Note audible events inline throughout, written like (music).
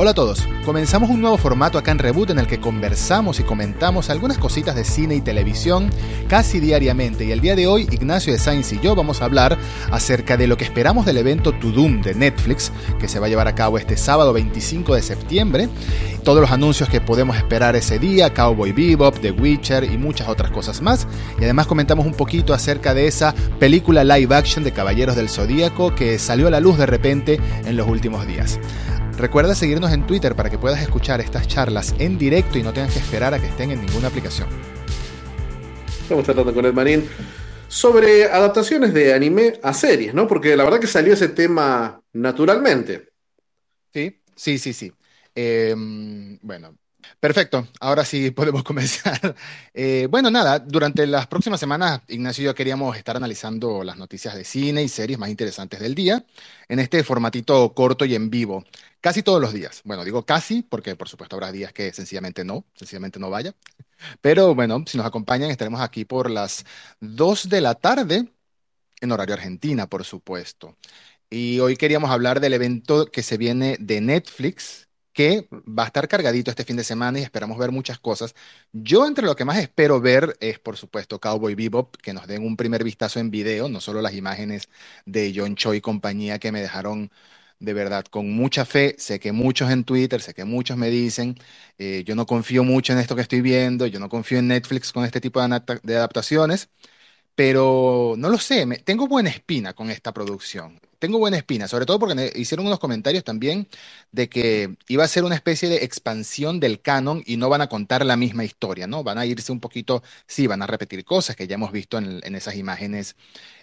Hola a todos, comenzamos un nuevo formato acá en Reboot en el que conversamos y comentamos algunas cositas de cine y televisión casi diariamente. Y el día de hoy Ignacio de Sainz y yo vamos a hablar acerca de lo que esperamos del evento To Doom de Netflix que se va a llevar a cabo este sábado 25 de septiembre, todos los anuncios que podemos esperar ese día, Cowboy Bebop, The Witcher y muchas otras cosas más. Y además comentamos un poquito acerca de esa película live action de Caballeros del Zodíaco que salió a la luz de repente en los últimos días. Recuerda seguirnos en Twitter para que puedas escuchar estas charlas en directo y no tengas que esperar a que estén en ninguna aplicación. Estamos tratando con Ed Marín sobre adaptaciones de anime a series, ¿no? Porque la verdad que salió ese tema naturalmente. Sí, sí, sí, sí. Em, bueno, Perfecto, ahora sí (laughs) podemos comenzar. Eh, bueno, nada, durante las próximas semanas, Ignacio y yo queríamos estar analizando las noticias de cine y series más interesantes del día en este formatito corto y en vivo, casi todos los días. Bueno, digo casi porque por supuesto habrá días que sencillamente no, sencillamente no vaya. Pero bueno, si nos acompañan, estaremos aquí por las 2 de la tarde en horario Argentina, por supuesto. Y hoy queríamos hablar del evento que se viene de Netflix que va a estar cargadito este fin de semana y esperamos ver muchas cosas. Yo entre lo que más espero ver es, por supuesto, Cowboy Bebop, que nos den un primer vistazo en video, no solo las imágenes de John Cho y compañía que me dejaron de verdad con mucha fe. Sé que muchos en Twitter, sé que muchos me dicen, eh, yo no confío mucho en esto que estoy viendo, yo no confío en Netflix con este tipo de, adaptaciones, pero no lo sé, tengo buena espina con esta producción tengo buena espina, sobre todo porque hicieron unos comentarios también de que iba a ser una especie de expansión del canon y no van a contar la misma historia, ¿no? Van a irse un poquito, sí, van a repetir cosas que ya hemos visto en, esas imágenes.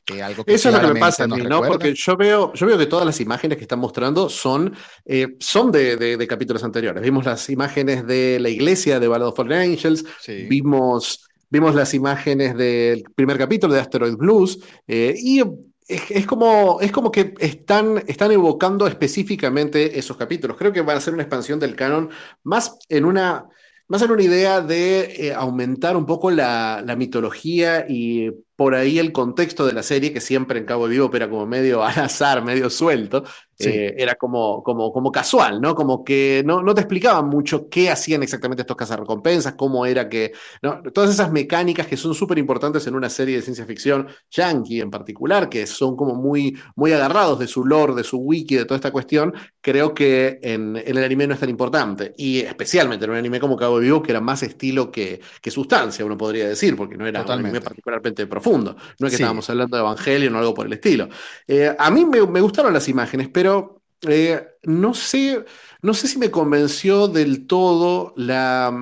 Eh, algo que Eso es lo que me pasa a mí, ¿no? Porque yo veo, yo veo que todas las imágenes que están mostrando son, eh, son de, capítulos anteriores. Vimos las imágenes de la iglesia de Ballad of Angels, vimos vimos las imágenes del primer capítulo de Asteroid Blues eh, y es, como, es como que están, están evocando específicamente esos capítulos. Creo que van a ser una expansión del canon más en una, más en una idea de eh, aumentar un poco la, la mitología y por ahí el contexto de la serie, que siempre en Cabo Vivo era como medio (laughs) al azar, medio suelto, eh, era como, como, como casual, ¿no? Como que no, no te explicaban mucho qué hacían exactamente estos cazarrecompensas, cómo era que. ¿no? Todas esas mecánicas que son súper importantes en una serie de ciencia ficción, yankee en particular, que son como muy, muy agarrados de su lore, de su wiki, de toda esta cuestión, creo que en, el anime no es tan importante. Y especialmente en un anime como Cabo Vivo, que era más estilo que, que sustancia, uno podría decir, porque no era un anime particularmente profundo profundo. No es que estábamos hablando de Evangelio o algo por el estilo. Eh, a mí me, gustaron las imágenes, pero eh, no, sé, no sé si me convenció del todo la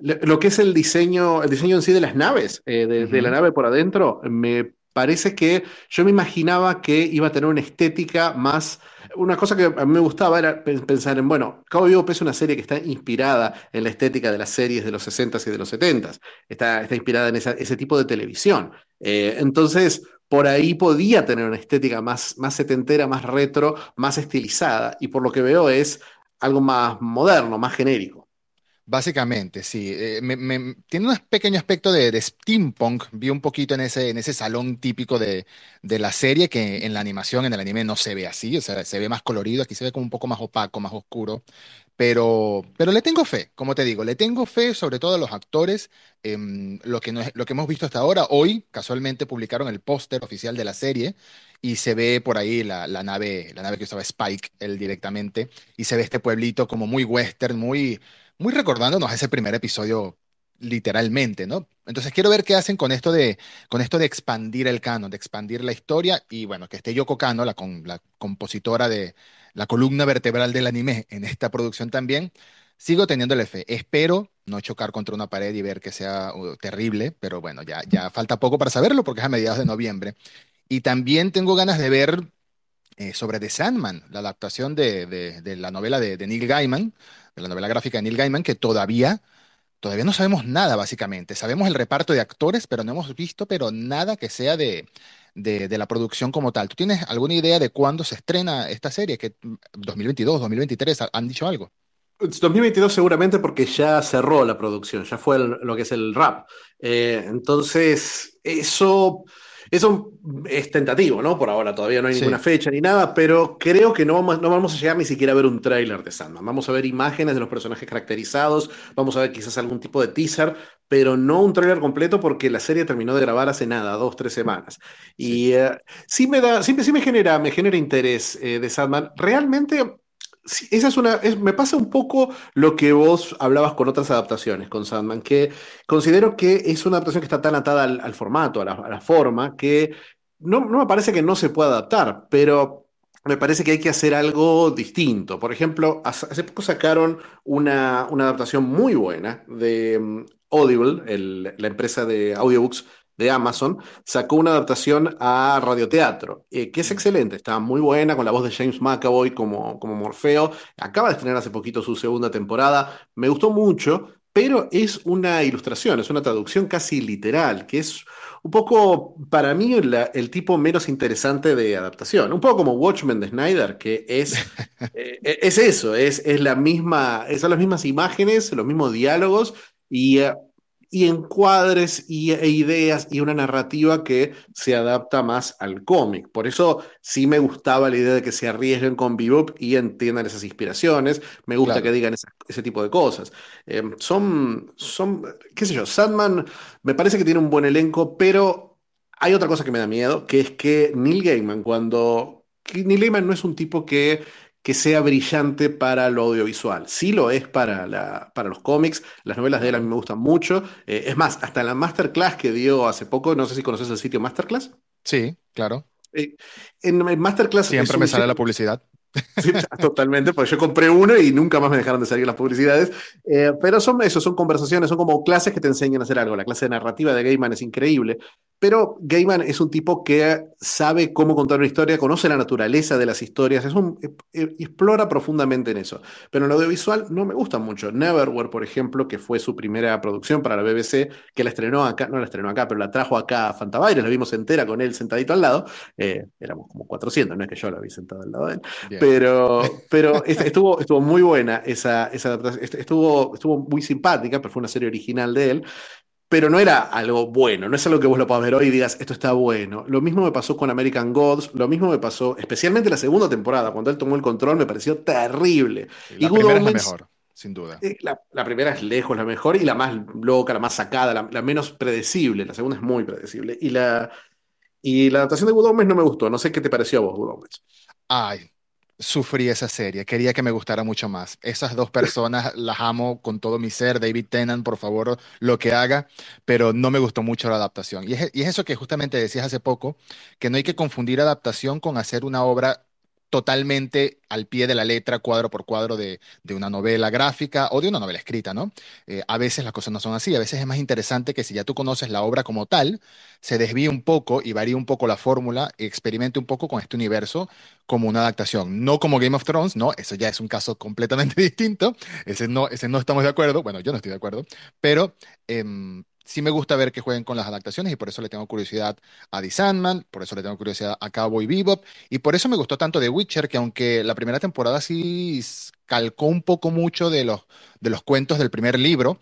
lo que es el diseño, el diseño en sí de las naves, eh, de, la nave por adentro, me parece que yo me imaginaba que iba a tener una estética más una cosa que a mí me gustaba era pensar en, bueno, Cabo Vivo es una serie que está inspirada en la estética de las series de los 60s y de los 70s. Está, está inspirada en ese tipo de televisión. Eh, entonces, por ahí podía tener una estética más, más setentera, más retro, más estilizada. Y por lo que veo es algo más moderno, más genérico. Básicamente, sí. Eh, tiene un pequeño aspecto de, steampunk. Vi un poquito en ese, en ese salón típico de, la serie que en la animación, en el anime no se ve así. O sea, se ve más colorido. Aquí se ve como un poco más opaco, más oscuro. Pero, pero le tengo fe, como te digo, le tengo fe sobre todo a los actores. Em, lo que, no es, lo que hemos visto hasta ahora, hoy casualmente publicaron el póster oficial de la serie y se ve por ahí la, la, nave, la nave que usaba Spike, él directamente, y se ve este pueblito como muy western, muy muy recordándonos ese primer episodio literalmente, ¿no? Entonces quiero ver qué hacen con esto de, con esto de expandir el canon, de expandir la historia y bueno, que esté Yoko Kano, la, con, la compositora de la columna vertebral del anime en esta producción también. Sigo teniéndole fe. Espero no chocar contra una pared y ver que sea uh, terrible, pero bueno, ya, ya falta poco para saberlo porque es a mediados de noviembre. Y también tengo ganas de ver eh, sobre The Sandman, la adaptación de, de, la novela de, de Neil Gaiman, de la novela gráfica de Neil Gaiman, que todavía, todavía no sabemos nada, básicamente. Sabemos el reparto de actores, pero no hemos visto pero nada que sea de, de, la producción como tal. ¿Tú tienes alguna idea de cuándo se estrena esta serie? ¿Que 2022, 2023? ¿Han dicho algo? 2022 seguramente porque ya cerró la producción, ya fue lo que es el rap. Eh, entonces, eso Eso es tentativo, ¿no? Por ahora todavía no hay ninguna fecha ni nada, pero creo que no vamos, no vamos a llegar ni siquiera a ver un tráiler de Sandman. Vamos a ver imágenes de los personajes caracterizados, vamos a ver quizás algún tipo de teaser, pero no un tráiler completo porque la serie terminó de grabar hace nada, dos, tres semanas. Y eh, sí me da, sí, sí, me genera, me genera interés eh, de Sandman. Realmente esa es una, me pasa un poco lo que vos hablabas con otras adaptaciones, con Sandman, que considero que es una adaptación que está tan atada al, formato, a la, forma, que no, me parece que no se pueda adaptar, pero me parece que hay que hacer algo distinto. Por ejemplo, hace, poco sacaron una, adaptación muy buena de mm, Audible, la empresa de audiobooks de Amazon, sacó una adaptación a radioteatro, eh, que es excelente, está muy buena, con la voz de James McAvoy como, como Morfeo. Acaba de estrenar hace poquito su segunda temporada, me gustó mucho, pero es una ilustración, es una traducción casi literal, que es un poco, para mí, el tipo menos interesante de adaptación. Un poco como Watchmen de Snyder, que es, (laughs) eh, es eso, es, es la misma, son las mismas imágenes, los mismos diálogos, y eh, y encuadres y, e ideas y una narrativa que se adapta más al cómic. Por eso sí me gustaba la idea de que se arriesguen con Bebop y entiendan esas inspiraciones. Me gusta que digan ese tipo de cosas. Eh, son, son, qué sé yo, Sandman me parece que tiene un buen elenco, pero hay otra cosa que me da miedo, que es que Neil Gaiman, cuando... Neil Gaiman no es un tipo que que sea brillante para lo audiovisual. Sí lo es para, la, para los cómics, las novelas de él a mí me gustan mucho. Eh, es más, hasta la masterclass que dio hace poco, no sé si conoces el sitio Masterclass. Sí, claro. Eh, en, en Masterclass... Siempre me sale la publicidad. (laughs) Totalmente, porque yo compré uno y nunca más me dejaron de salir las publicidades. Eh, pero son eso, son conversaciones, son como clases que te enseñan a hacer algo. La clase de narrativa de Gaiman es increíble. Pero Gaiman es un tipo que sabe cómo contar una historia, conoce la naturaleza de las historias, es un, e, e, explora profundamente en eso. Pero en lo audiovisual no me gusta mucho. Neverwhere, por ejemplo, que fue su primera producción para la BBC, que la estrenó acá, no la estrenó acá, pero la trajo acá a Fantabaires, la vimos entera con él sentadito al lado. Eh, éramos como 400, no es que yo la vi sentado al lado de él. Pero, (laughs) pero estuvo, estuvo muy buena esa, esa adaptación, estuvo, estuvo muy simpática, pero fue una serie original de él pero no era algo bueno, no es algo que vos lo puedas ver hoy y digas, esto está bueno. Lo mismo me pasó con American Gods, lo mismo me pasó, especialmente la segunda temporada, cuando él tomó el control, me pareció terrible. La y primera es la mejor, sin duda. Eh, la, primera es lejos la mejor y la más loca, la más sacada, la, menos predecible. La segunda es muy predecible. Y la, y la adaptación de Good Omens no me gustó. No sé qué te pareció a vos, Good Omens. Ay, sufrí esa serie, quería que me gustara mucho más. Esas dos personas las amo con todo mi ser, David Tennant, por favor, lo que haga, pero no me gustó mucho la adaptación. Y es, y es eso que justamente decías hace poco, que no hay que confundir adaptación con hacer una obra totalmente al pie de la letra, cuadro por cuadro de, una novela gráfica o de una novela escrita, ¿no? Eh, a veces las cosas no son así, a veces es más interesante que si ya tú conoces la obra como tal, se desvíe un poco y varíe un poco la fórmula experimente un poco con este universo como una adaptación, no como Game of Thrones, no, eso ya es un caso completamente (laughs) distinto, ese no, ese no estamos de acuerdo, bueno, yo no estoy de acuerdo, pero... Em, sí me gusta ver que jueguen con las adaptaciones y por eso le tengo curiosidad a The Sandman, por eso le tengo curiosidad a Cowboy Bebop y por eso me gustó tanto The Witcher, que aunque la primera temporada sí calcó un poco mucho de los, de los cuentos del primer libro,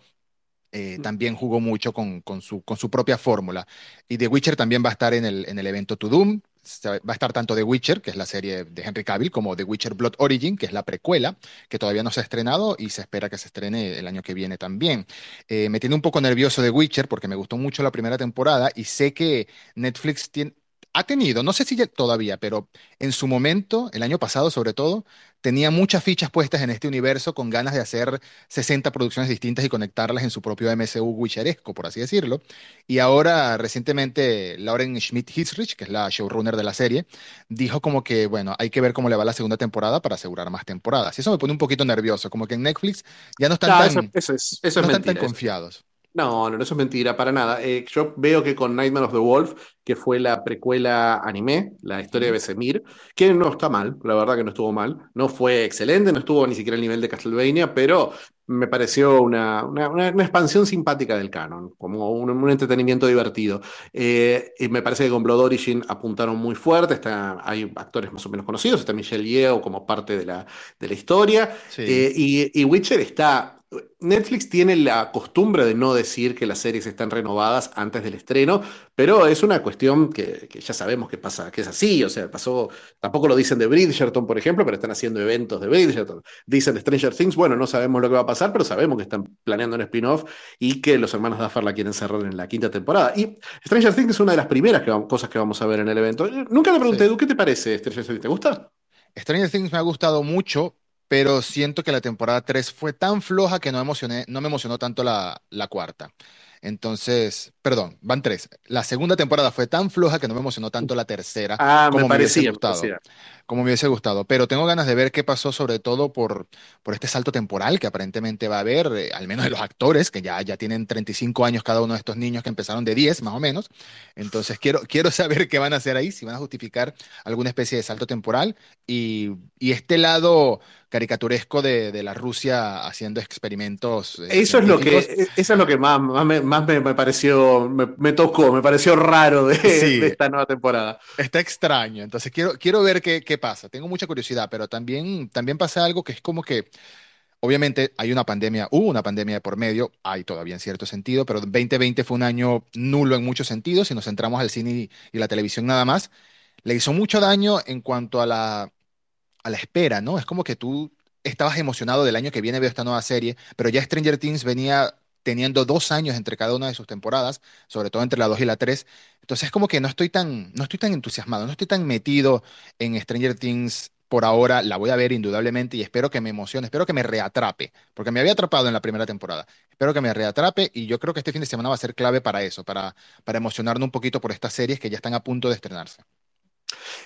eh, también jugó mucho con, con, su, con su propia fórmula. Y The Witcher también va a estar en el, en el evento To Doom, va a estar tanto The Witcher, que es la serie de Henry Cavill, como The Witcher Blood Origin, que es la precuela, que todavía no se ha estrenado y se espera que se estrene el año que viene también. Eh, me tiene un poco nervioso The Witcher porque me gustó mucho la primera temporada y sé que Netflix tiene, ha tenido, no sé si todavía, pero en su momento, el año pasado sobre todo, tenía muchas fichas puestas en este universo con ganas de hacer 60 producciones distintas y conectarlas en su propio MCU witcheresco, por así decirlo. Y ahora, recientemente, Lauren Schmidt-Hisrich, que es la showrunner de la serie, dijo como que, bueno, hay que ver cómo le va la segunda temporada para asegurar más temporadas. Y eso me pone un poquito nervioso, como que en Netflix ya no están tan, eso, no están tan confiados. No, no, eso es mentira, para nada. Eh, yo veo que con Nightmare of the Wolf, que fue la precuela anime, la historia de Besemir, que no está mal, la verdad que no estuvo mal, no fue excelente, no estuvo ni siquiera al nivel de Castlevania, pero me pareció una, una, expansión simpática del canon, como un, entretenimiento divertido. Eh, y me parece que con Blood Origin apuntaron muy fuerte, está, hay actores más o menos conocidos, está Michelle Yeoh como parte de la, de la historia, eh, y, y Witcher está Netflix tiene la costumbre de no decir que las series están renovadas antes del estreno, pero es una cuestión que, ya sabemos que pasa, que es así. O sea, pasó, tampoco lo dicen de Bridgerton, por ejemplo, pero están haciendo eventos de Bridgerton. Dicen de Stranger Things, bueno, no sabemos lo que va a pasar, pero sabemos que están planeando un spin-off y que los hermanos Duffer la quieren cerrar en la quinta temporada. Y Stranger Things es una de las primeras cosas que vamos a ver en el evento. Nunca te pregunté, ¿qué te parece Stranger Things? ¿Te gusta? Stranger Things me ha gustado mucho, pero siento que la temporada 3 fue tan floja que no, emocioné, no me emocionó tanto la, la cuarta. Entonces, perdón, van tres. La segunda temporada fue tan floja que no me emocionó tanto la tercera ah, como me, hubiese gustado. Como me hubiese gustado. Pero tengo ganas de ver qué pasó, sobre todo por, por este salto temporal que aparentemente va a haber, eh, al menos de los actores, que ya, ya tienen 35 años cada uno de estos niños que empezaron de 10, más o menos. Entonces, quiero, quiero saber qué van a hacer ahí, si van a justificar alguna especie de salto temporal. Y, y este lado caricaturesco de, de, la Rusia haciendo experimentos. Eh, eso, es lo que, eso es lo que más, más, me, más me, pareció, me, tocó, me pareció raro de, de, esta nueva temporada. Está extraño, entonces quiero, quiero ver qué, qué, pasa. Tengo mucha curiosidad, pero también, también pasa algo que es como que, obviamente hay una pandemia, hubo una pandemia de por medio, hay todavía en cierto sentido, pero 2020 fue un año nulo en muchos sentidos, si nos centramos al cine y, y la televisión nada más. Le hizo mucho daño en cuanto a la a la espera, ¿no? Es como que tú estabas emocionado del año que viene veo esta nueva serie, pero ya Stranger Things venía teniendo dos años entre cada una de sus temporadas, sobre todo entre la 2 y la 3. Entonces es como que no estoy tan, no estoy tan entusiasmado, no estoy tan metido en Stranger Things por ahora. La voy a ver indudablemente y espero que me emocione, espero que me reatrape, porque me había atrapado en la primera temporada. Espero que me reatrape y yo creo que este fin de semana va a ser clave para eso, para, para emocionarnos un poquito por estas series que ya están a punto de estrenarse.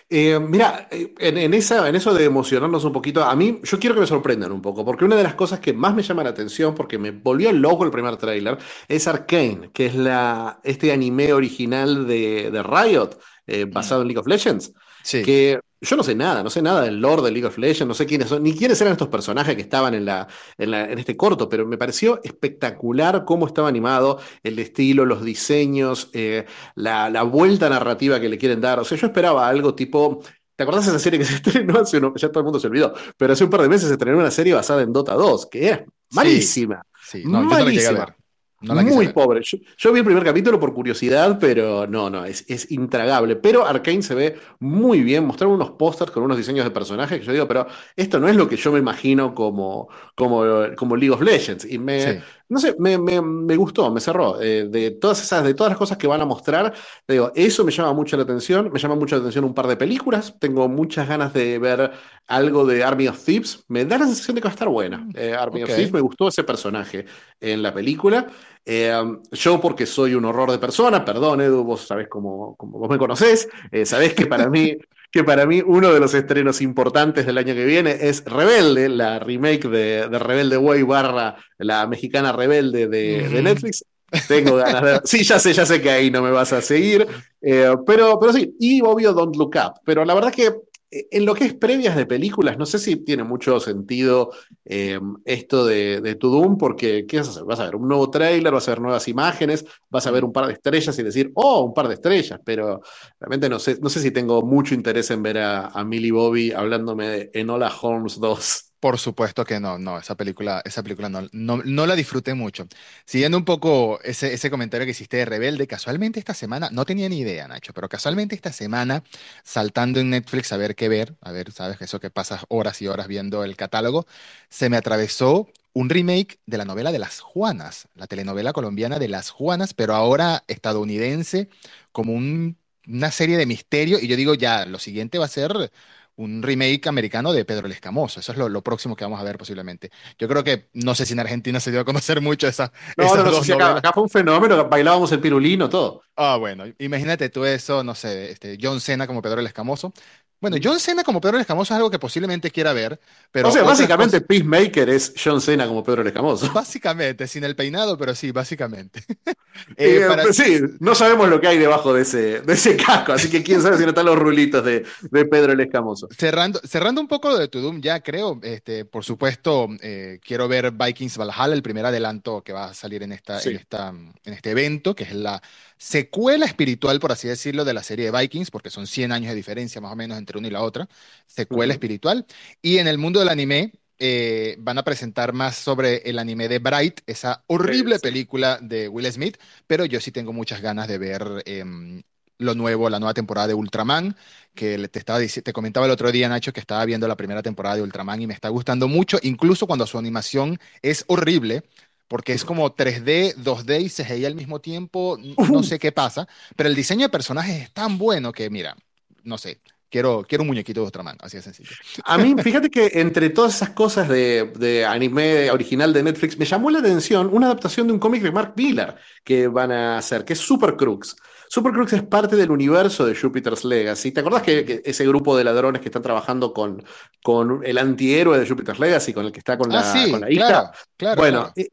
Eh, mira, eh, en, esa, en eso de emocionarnos un poquito, a mí yo quiero que me sorprendan un poco, porque una de las cosas que más me llama la atención, porque me volvió loco el primer tráiler, es Arcane, que es la, este anime original de, de Riot, eh, basado en League of Legends. Sí. Que yo no sé nada, no sé nada del lore de League of Legends, no sé quiénes son, ni quiénes eran estos personajes que estaban en, la, en, este corto, pero me pareció espectacular cómo estaba animado, el estilo, los diseños, eh, la, vuelta narrativa que le quieren dar. O sea, yo esperaba algo tipo. ¿Te acordás de esa serie que se (laughs) estrenó hace uno, ya todo el mundo se olvidó, pero hace un par de meses se estrenó una serie basada en Dota 2, que es malísima. Sí, malísima. Muy pobre. Yo, vi el primer capítulo por curiosidad, pero no, no, es, es intragable. Pero Arkane se ve muy bien. Mostraron unos pósters con unos diseños de personajes que yo digo, pero esto no es lo que yo me imagino como, como, como League of Legends. Y me, no sé, me, me, gustó, me cerró. Eh, de todas esas, de todas las cosas que van a mostrar, digo, eso me llama mucho la atención. Me llama mucho la atención un par de películas. Tengo muchas ganas de ver algo de Army of Thieves. Me da la sensación de que va a estar buena. Mm, eh, Army of Thieves me gustó ese personaje en la película. Eh, yo, porque soy un horror de persona, perdón, Edu, vos sabés cómo, vos me conocés, sabés que para mí que para mí uno de los estrenos importantes del año que viene es Rebelde, la remake de, Rebelde Way barra la mexicana Rebelde de, Netflix. Tengo ganas de... Sí, ya sé, ya sé que ahí no me vas a seguir, eh, pero, pero sí, y obvio Don't Look Up, pero la verdad que eh, en lo que es previas de películas, no sé si tiene mucho sentido eh, esto de, de Doom, porque ¿qué vas a hacer? Vas a ver un nuevo tráiler, vas a ver nuevas imágenes, vas a ver un par de estrellas y decir, oh, un par de estrellas, pero realmente no sé, no sé si tengo mucho interés en ver a, a Millie Bobby hablándome de Enola Holmes 2. Por supuesto que no, no, esa película, esa película no, no, la disfruté mucho. Siguiendo un poco ese, ese comentario que hiciste de Rebelde, casualmente esta semana, no tenía ni idea, Nacho, pero casualmente esta semana, saltando en Netflix a ver qué ver, a ver, sabes, eso que pasas horas y horas viendo el catálogo, se me atravesó un remake de la novela de Las Juanas, la telenovela colombiana de Las Juanas, pero ahora estadounidense, como una serie de misterio, y yo digo, ya, lo siguiente va a ser un remake americano de Pedro el Escamoso. Eso es lo, próximo que vamos a ver posiblemente. Yo creo que, no sé si en Argentina se dio a conocer mucho esa. No, no, no, acá, fue un fenómeno, bailábamos el pirulino, todo. Ah, bueno, imagínate tú eso, no sé, este, John Cena como Pedro el Escamoso. Bueno, John Cena como Pedro el Escamoso es algo que posiblemente quiera ver, pero... O sea, básicamente Peacemaker es John Cena como Pedro el Escamoso. Básicamente, sin el peinado, pero sí, básicamente. (laughs) Eh, eh, sí, no sabemos lo que hay debajo de ese, de ese casco, así que quién sabe si no están los rulitos de, de Pedro el Escamoso. Cerrando, cerrando un poco lo de Tudum, ya creo, este, por supuesto, eh, quiero ver Vikings Valhalla, el primer adelanto que va a salir en, esta, en, esta, en este evento, que es la secuela espiritual, por así decirlo, de la serie de Vikings, porque son 100 años de diferencia más o menos entre una y la otra, secuela espiritual. Y en el mundo del anime, eh, van a presentar más sobre el anime de Bright, esa horrible película de Will Smith, pero yo sí tengo muchas ganas de ver em, lo nuevo, la nueva temporada de Ultraman, que te, estaba, te comentaba el otro día, Nacho, que estaba viendo la primera temporada de Ultraman y me está gustando mucho, incluso cuando su animación es horrible, porque es como 3D, 2D y CGI al mismo tiempo, no sé qué pasa, pero el diseño de personajes es tan bueno que, mira, no sé, Quiero, quiero un muñequito de Ultraman, así de sencillo. A mí, fíjate que entre todas esas cosas de, de, anime original de Netflix, me llamó la atención una adaptación de un cómic de Mark Miller que van a hacer, que es Super Crux. Super Crux es parte del universo de Jupiter's Legacy. ¿Te acordás que, ese grupo de ladrones que están trabajando con, con el antihéroe de Jupiter's Legacy, con el que está con la, ah, con la hija? Claro, claro, bueno, e,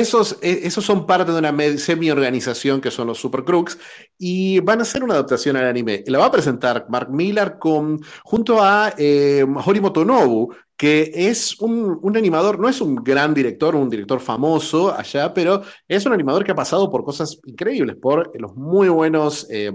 esos, e, esos, son parte de una semi-organización que son los Super Crux y van a hacer una adaptación al anime. La va a presentar Mark Millar con, junto a eh, Horimoto Nobu, que es un, un, animador, no es un gran director, un director famoso allá, pero es un animador que ha pasado por cosas increíbles, por los muy buenos... Eh,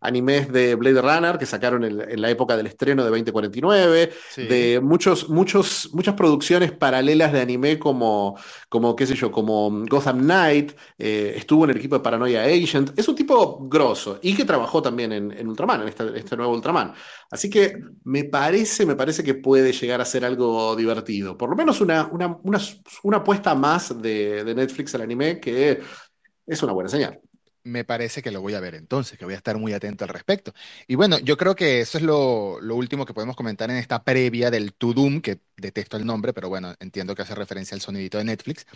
animes de Blade Runner que sacaron en, la época del estreno de 2049, de muchos, muchos, muchas producciones paralelas de anime como, como qué sé yo, como Gotham Knight, eh, estuvo en el equipo de Paranoia Agent, es un tipo grosso y que trabajó también en, Ultraman, en este, este, nuevo Ultraman. Así que me parece, me parece que puede llegar a ser algo divertido, por lo menos una, una, una apuesta más de, de Netflix al anime que es una buena señal me parece que lo voy a ver entonces, que voy a estar muy atento al respecto. Y bueno, yo creo que eso es lo, último que podemos comentar en esta previa del To Doom, que detesto el nombre, pero bueno, entiendo que hace referencia al sonidito de Netflix.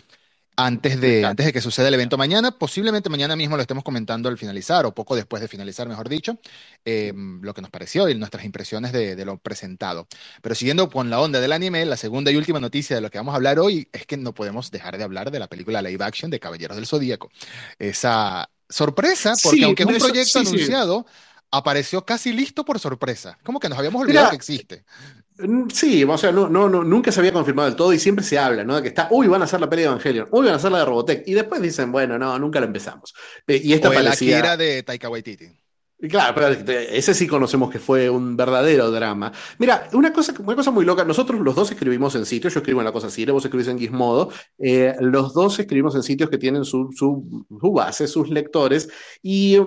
Antes de, antes de que suceda el evento mañana, posiblemente mañana mismo lo estemos comentando al finalizar, o poco después de finalizar, mejor dicho, em, lo que nos pareció y nuestras impresiones de, de, lo presentado. Pero siguiendo con la onda del anime, la segunda y última noticia de lo que vamos a hablar hoy es que no podemos dejar de hablar de la película live action de Caballeros del Zodíaco. Esa sorpresa, porque aunque es un proyecto anunciado, apareció casi listo por sorpresa. Como que nos habíamos olvidado que existe. Sí, o sea, no, no, nunca se había confirmado del todo y siempre se habla, ¿no? De que está, uy, van a hacer la peli de Evangelion, uy, van a hacer la de Robotech, y después dicen, bueno, no, nunca la empezamos. Y esta o parecía... de Taika Waititi. Claro, pero ese sí conocemos que fue un verdadero drama. Mira, una cosa, una cosa muy loca, nosotros los dos escribimos en sitios, yo escribo en La Cosa así, vos escribís en Gizmodo, eh, los dos escribimos en sitios que tienen su, su, su base, sus lectores, y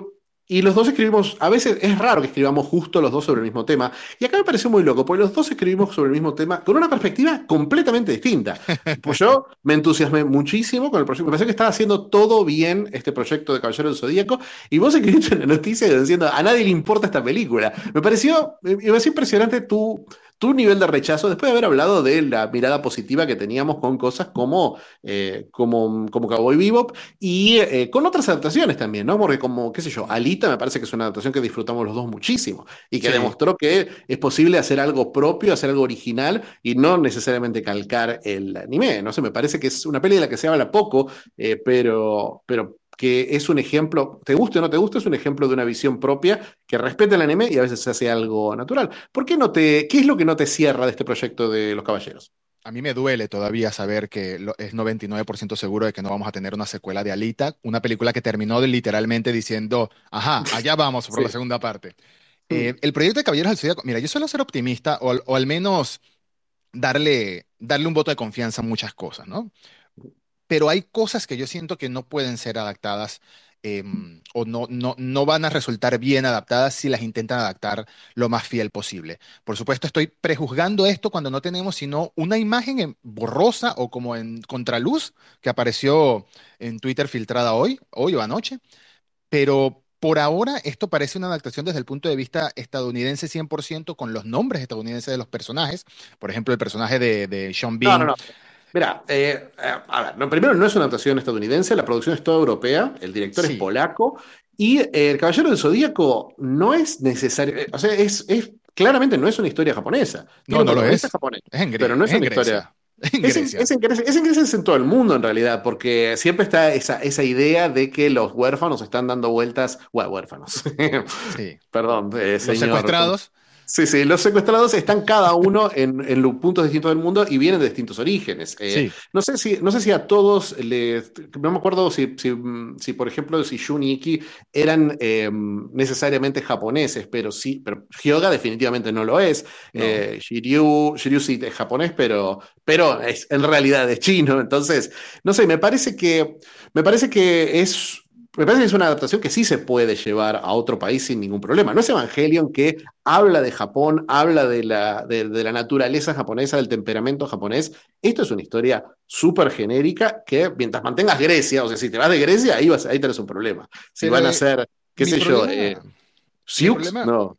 y los dos escribimos, a veces es raro que escribamos justo los dos sobre el mismo tema. Y acá me pareció muy loco, porque los dos escribimos sobre el mismo tema con una perspectiva completamente distinta. (laughs) Pues yo me entusiasmé muchísimo con el proyecto. Me pareció que estaba haciendo todo bien este proyecto de Caballero del Zodíaco. Y vos escribiste en la noticia diciendo, a nadie le importa esta película. Me pareció, me pareció impresionante tu tu nivel de rechazo, después de haber hablado de la mirada positiva que teníamos con cosas como, eh, como, como Cowboy Bebop y eh, con otras adaptaciones también, ¿no? Porque como, qué sé yo, Alita me parece que es una adaptación que disfrutamos los dos muchísimo y que demostró que es posible hacer algo propio, hacer algo original y no necesariamente calcar el anime, no sé, me parece que es una peli de la que se habla poco, eh, pero, pero que es un ejemplo, te guste o no te guste, es un ejemplo de una visión propia que respeta el anime y a veces se hace algo natural. ¿Por qué no te, qué es lo que no te cierra de este proyecto de Los Caballeros? A mí me duele todavía saber que es 99% seguro de que no vamos a tener una secuela de Alita, una película que terminó literalmente diciendo, ajá, allá vamos por la segunda parte. Mm. Eh, el proyecto de Caballeros del Zodíaco, mira, yo suelo ser optimista o, o, al menos darle, darle un voto de confianza a muchas cosas, ¿no? Pero hay cosas que yo siento que no pueden ser adaptadas em, o no, no, no van a resultar bien adaptadas si las intentan adaptar lo más fiel posible. Por supuesto, estoy prejuzgando esto cuando no tenemos sino una imagen borrosa o como en contraluz que apareció en Twitter filtrada hoy, hoy o anoche, pero por ahora esto parece una adaptación desde el punto de vista estadounidense 100% con los nombres estadounidenses de los personajes. Por ejemplo, el personaje de, Sean Bean. Mira, eh, a ver, primero no es una adaptación estadounidense, la producción es toda europea, el director es polaco, y eh, El Caballero del Zodíaco no es necesario, eh, o sea, es, es, claramente no es una historia japonesa. No, no lo es. Japonés, pero no es, una historia. Es, en, es, en, en todo el mundo en realidad, porque siempre está esa, esa idea de que los huérfanos están dando vueltas, huérfanos. sí. (laughs) Perdón, los secuestrados Sí, sí, los secuestrados están cada uno en, en puntos distintos del mundo y vienen de distintos orígenes. Eh, no, sé si, no sé si a todos les. No me acuerdo si, si, por ejemplo, si Jun y Iki eran em, necesariamente japoneses, pero sí, pero Hyoga definitivamente no lo es. Eh, Shiryu, Shiryu sí es japonés, pero, pero es, en realidad es chino. Entonces, no sé, me parece que, me parece que es me parece que es una adaptación que sí se puede llevar a otro país sin ningún problema. No es Evangelion que habla de Japón, habla de la, de, la naturaleza japonesa, del temperamento japonés. Esto es una historia súper genérica que mientras mantengas Grecia, o sea, si te vas de Grecia, ahí, vas, ahí tenés un problema. Si van a ser, qué sé yo, eh, no.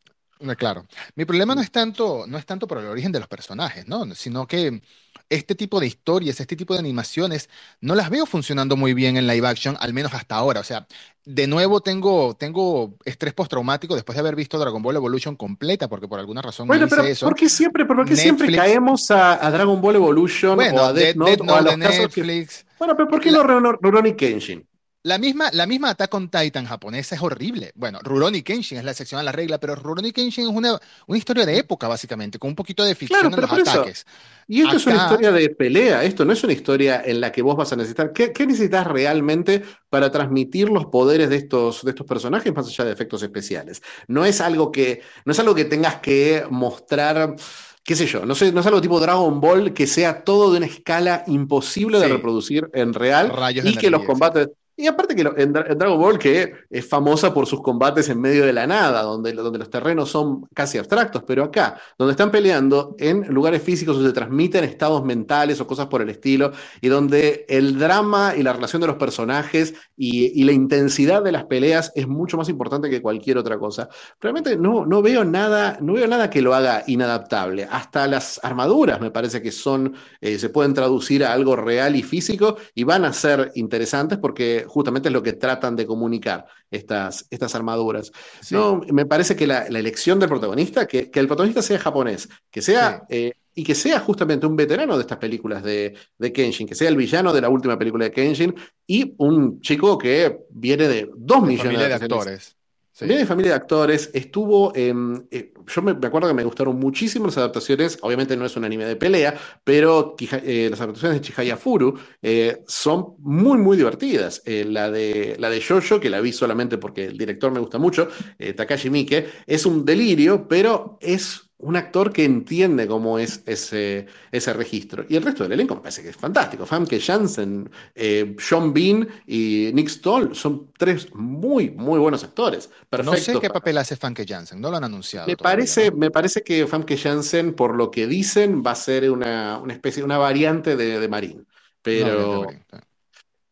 Claro. Mi problema no es tanto, no es tanto por el origen de los personajes, ¿no? Sino que este tipo de historias, este tipo de animaciones, no las veo funcionando muy bien en live action, al menos hasta ahora. O sea, de nuevo tengo, tengo estrés postraumático después de haber visto Dragon Ball Evolution completa, porque por alguna razón bueno, pero ¿Por qué siempre, por qué siempre caemos a, Dragon Ball Evolution o a Death Note, o a los Netflix. Bueno, pero ¿por qué no Rurouni Kenshin? La misma, la misma Attack on Titan japonesa es horrible. Bueno, Rurouni Kenshin es la excepción a la regla, pero Rurouni Kenshin es una, una historia de época, básicamente, con un poquito de ficción en los ataques. Y esto es una historia de pelea, esto no es una historia en la que vos vas a necesitar. ¿Qué, necesitas realmente para transmitir los poderes de estos, de estos personajes más allá de efectos especiales? No es algo que, no es algo que tengas que mostrar qué sé yo, no, sé, no es algo tipo Dragon Ball que sea todo de una escala imposible de reproducir en real y que los combates, y aparte que en, Dragon Ball, que es famosa por sus combates en medio de la nada, donde, donde los terrenos son casi abstractos, pero acá, donde están peleando en lugares físicos donde se transmiten estados mentales o cosas por el estilo, y donde el drama y la relación de los personajes y, la intensidad de las peleas es mucho más importante que cualquier otra cosa. Realmente no, no, veo nada, no veo nada que lo haga inadaptable. Hasta las armaduras me parece que son, eh, se pueden traducir a algo real y físico y van a ser interesantes porque justamente es lo que tratan de comunicar estas, estas armaduras. No, me parece que la, elección del protagonista, que, el protagonista sea japonés, que sea... Eh, y que sea justamente un veterano de estas películas de, de, Kenshin, que sea el villano de la última película de Kenshin y un chico que viene de dos millones de actores. Viene de familia de actores, estuvo en... Eh, yo me, acuerdo que me gustaron muchísimo las adaptaciones, obviamente no es un anime de pelea, pero eh, las adaptaciones de Chihaya Furu eh, son muy, muy divertidas. la, de, la de Jojo, que la vi solamente porque el director me gusta mucho, Takashi Miike, es un delirio, pero es un actor que entiende cómo es ese, ese registro. Y el resto del elenco me parece que es fantástico. Famke Janssen, eh, Sean Bean y Nick Stoll son tres muy, muy buenos actores. No sé qué papel hace Famke Janssen, no lo han anunciado. Me, parece, me parece que Famke Janssen, por lo que dicen, va a ser una, una especie, una variante de, de Marín. Pero,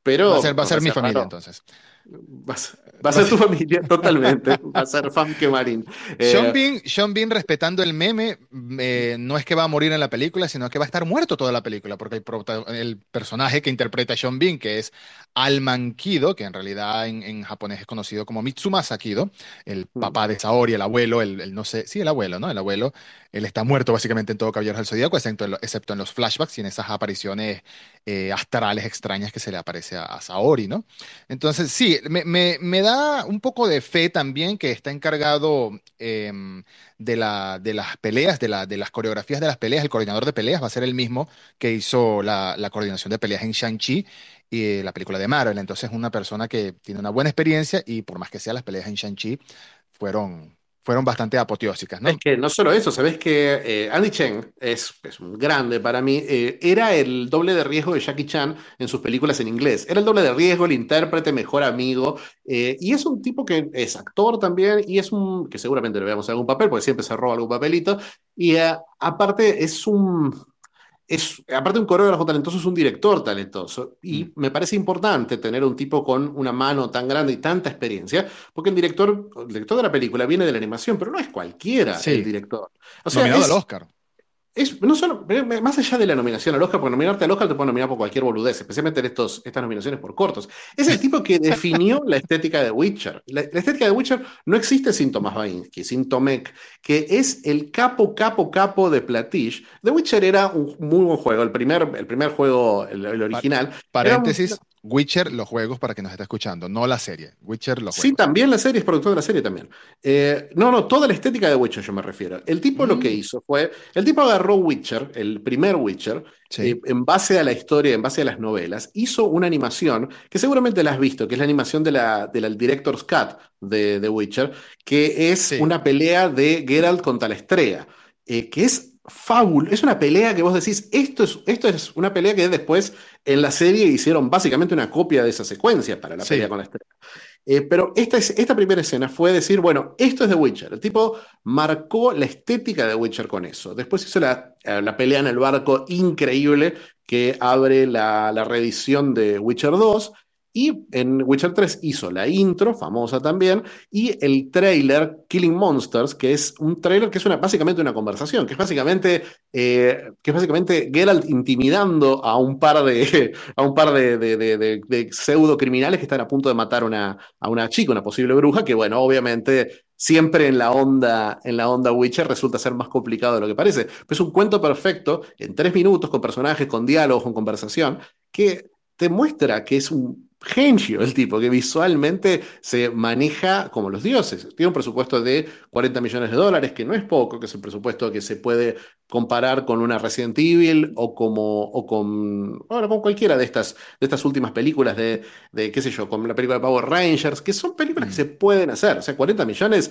pero... Va a ser, va a ser mi familia entonces. Va (laughs) a, ser tu familia totalmente. Va a ser Famke Marín. Sean, eh, Bean, respetando el meme, eh, no es que va a morir en la película, sino que va a estar muerto toda la película, porque el, personaje que interpreta a Sean Bean, que es Alman Kido, que en realidad en, japonés es conocido como Mitsumasa Kido, el mm. papá de Saori, el abuelo, el, no sé, sí, el abuelo, ¿no? El abuelo, él está muerto básicamente en todo Caballeros del Zodíaco, excepto en, excepto en los flashbacks y en esas apariciones eh, astrales extrañas que se le aparece a, a Saori, ¿no? Entonces, sí, me, da un poco de fe también que está encargado em, de, la, de las peleas, de, la, de las coreografías de las peleas. El coordinador de peleas va a ser el mismo que hizo la, coordinación de peleas en Shang-Chi y la película de Marvel. Entonces, es una persona que tiene una buena experiencia y por más que sea, las peleas en Shang-Chi fueron, fueron bastante apoteósicas, ¿no? Es que no solo eso, sabes que eh, Andy Cheng es, es, un grande para mí, eh, era el doble de riesgo de Jackie Chan en sus películas en inglés, era el doble de riesgo, el intérprete, mejor amigo, eh, y es un tipo que es actor también, y es un, que seguramente le veamos algún papel, porque siempre se roba algún papelito, y aparte es un es, aparte de un coreógrafo talentoso, es un director talentoso. Y mm. me parece importante tener un tipo con una mano tan grande y tanta experiencia, porque el director, el director de la película viene de la animación, pero no es cualquiera el director. O sea, Nominado al Oscar es, no solo, más allá de la nominación al Oscar, porque nominarte al Oscar te puede nominar por cualquier boludez, especialmente en estos, estas nominaciones por cortos. Es el tipo que definió la estética de Witcher. La, estética de Witcher no existe sin Tomás Bainsky, sin Tomek, que es el capo, capo, capo de Platish. The Witcher era un muy buen juego, el primer, el primer juego, el, original. Paréntesis, Witcher, los juegos, para que nos esté escuchando, no la serie. Witcher, los juegos. Sí, también la serie es productor de la serie también. Eh, no, no, toda la estética de Witcher yo me refiero. El tipo lo que mm. hizo fue, el tipo agarró Witcher, el primer Witcher, eh, en base a la historia, en base a las novelas, hizo una animación que seguramente la has visto, que es la animación de la, del Director's Cut de, de Witcher, que es una pelea de Geralt contra la estrella, eh, que es fábul, es una pelea que vos decís, esto es, esto es una pelea que después en la serie hicieron básicamente una copia de esa secuencia para la pelea con la estrella. Eh, pero esta, esta primera escena fue decir, bueno, esto es de Witcher. El tipo marcó la estética de Witcher con eso. Después hizo la, la pelea en el barco increíble que abre la, la reedición de Witcher 2 y en Witcher 3 hizo la intro, famosa también, y el trailer Killing Monsters, que es un trailer que es una, básicamente una conversación, que es básicamente, eh, que es básicamente Geralt intimidando a un par de, (laughs) a un par de, pseudo criminales que están a punto de matar una, a una chica, una posible bruja, que bueno, obviamente siempre en la onda, en la onda Witcher resulta ser más complicado de lo que parece. Pero es un cuento perfecto, en tres minutos, con personajes, con diálogos, con conversación, que te muestra que es un genio el tipo, que visualmente se maneja como los dioses. Tiene un presupuesto de 40 millones de dólares, que no es poco, que es el presupuesto que se puede comparar con una Resident Evil o como o con, bueno, con cualquiera de estas, de estas últimas películas de, de, qué sé yo, con la película de Power Rangers, que son películas que mm. se pueden hacer. O sea, 40 millones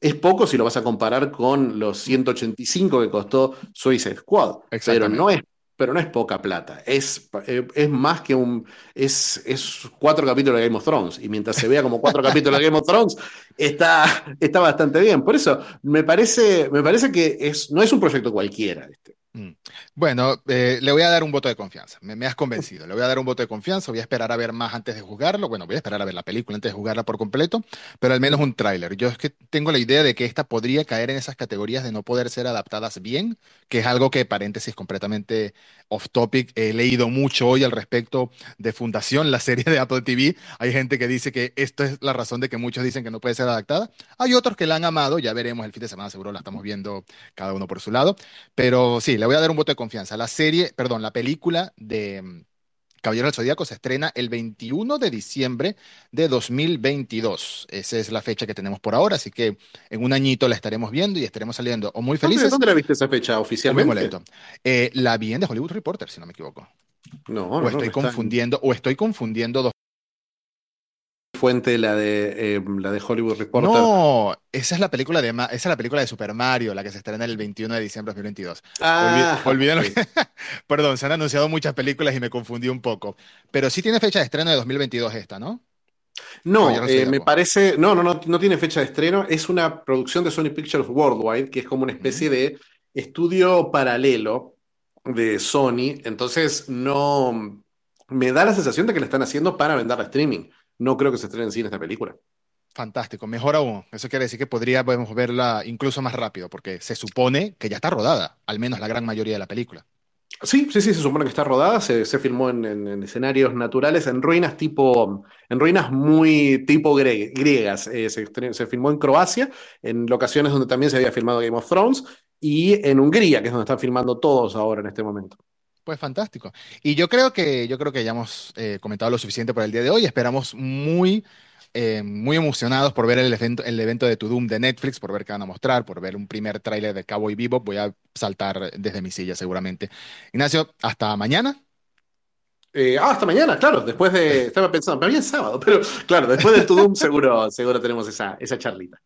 es poco si lo vas a comparar con los 185 que costó Suicide Squad, pero no es pero no es poca plata. Es, eh, es más que un. Es, es, cuatro capítulos de Game of Thrones. Y mientras se vea como cuatro (laughs) capítulos de Game of Thrones, está, está bastante bien. Por eso, me parece, me parece que es, no es un proyecto cualquiera. Este. Mm. Bueno, eh, le voy a dar un voto de confianza. Me, has convencido. Le voy a dar un voto de confianza. Voy a esperar a ver más antes de juzgarlo. Bueno, voy a esperar a ver la película antes de jugarla por completo, pero al menos un tráiler. Yo es que tengo la idea de que esta podría caer en esas categorías de no poder ser adaptadas bien, que es algo que, paréntesis, completamente off topic. He leído mucho hoy al respecto de Fundación, la serie de Apple TV. Hay gente que dice que esto es la razón de que muchos dicen que no puede ser adaptada. Hay otros que la han amado. Ya veremos el fin de semana, seguro la estamos viendo cada uno por su lado. Pero sí, le voy a dar un voto de confianza. La serie, perdón, la película de mm, Caballero del Zodíaco se estrena el 21 de diciembre de 2022. Esa es la fecha que tenemos por ahora, así que en un añito la estaremos viendo y estaremos saliendo o muy felices. ¿Dónde, la viste esa fecha oficialmente? Eh, la vi en The Hollywood Reporter, si no me equivoco. No, o estoy confundiendo, o estoy confundiendo dos fuente la de, eh, la de Hollywood Reporter. No, esa es la película de esa es la película de Super Mario, la que se estrena el 21 de diciembre de 2022. Ah, (laughs) Perdón, se han anunciado muchas películas y me confundí un poco. Pero sí tiene fecha de estreno de 2022 esta, ¿no? No, eh, me parece, no, no, no, no tiene fecha de estreno. Es una producción de Sony Pictures Worldwide, que es como una especie de estudio paralelo de Sony. Entonces, no, me da la sensación de que la están haciendo para vender a streaming no creo que se estrene en cine esta película. Fantástico, mejor aún. Eso quiere decir que podríamos verla incluso más rápido, porque se supone que ya está rodada, al menos la gran mayoría de la película. Sí, sí, sí, se supone que está rodada, se, filmó en, escenarios naturales, en ruinas tipo, en ruinas muy tipo griegas. Eh, se, se, filmó en Croacia, en locaciones donde también se había filmado Game of Thrones, y en Hungría, que es donde están filmando todos ahora en este momento. Pues fantástico. Y yo creo que, yo creo que ya hemos eh, comentado lo suficiente por el día de hoy. Esperamos muy, eh, muy emocionados por ver el evento, el evento de To Doom de Netflix, por ver qué van a mostrar, por ver un primer tráiler de Cowboy Vivo. Voy a saltar desde mi silla seguramente. Ignacio, hasta mañana. Eh, ah, hasta mañana, claro. Después de. (laughs) Estaba pensando, pero bien sábado, pero claro, después del To Doom seguro, seguro tenemos esa, esa charlita.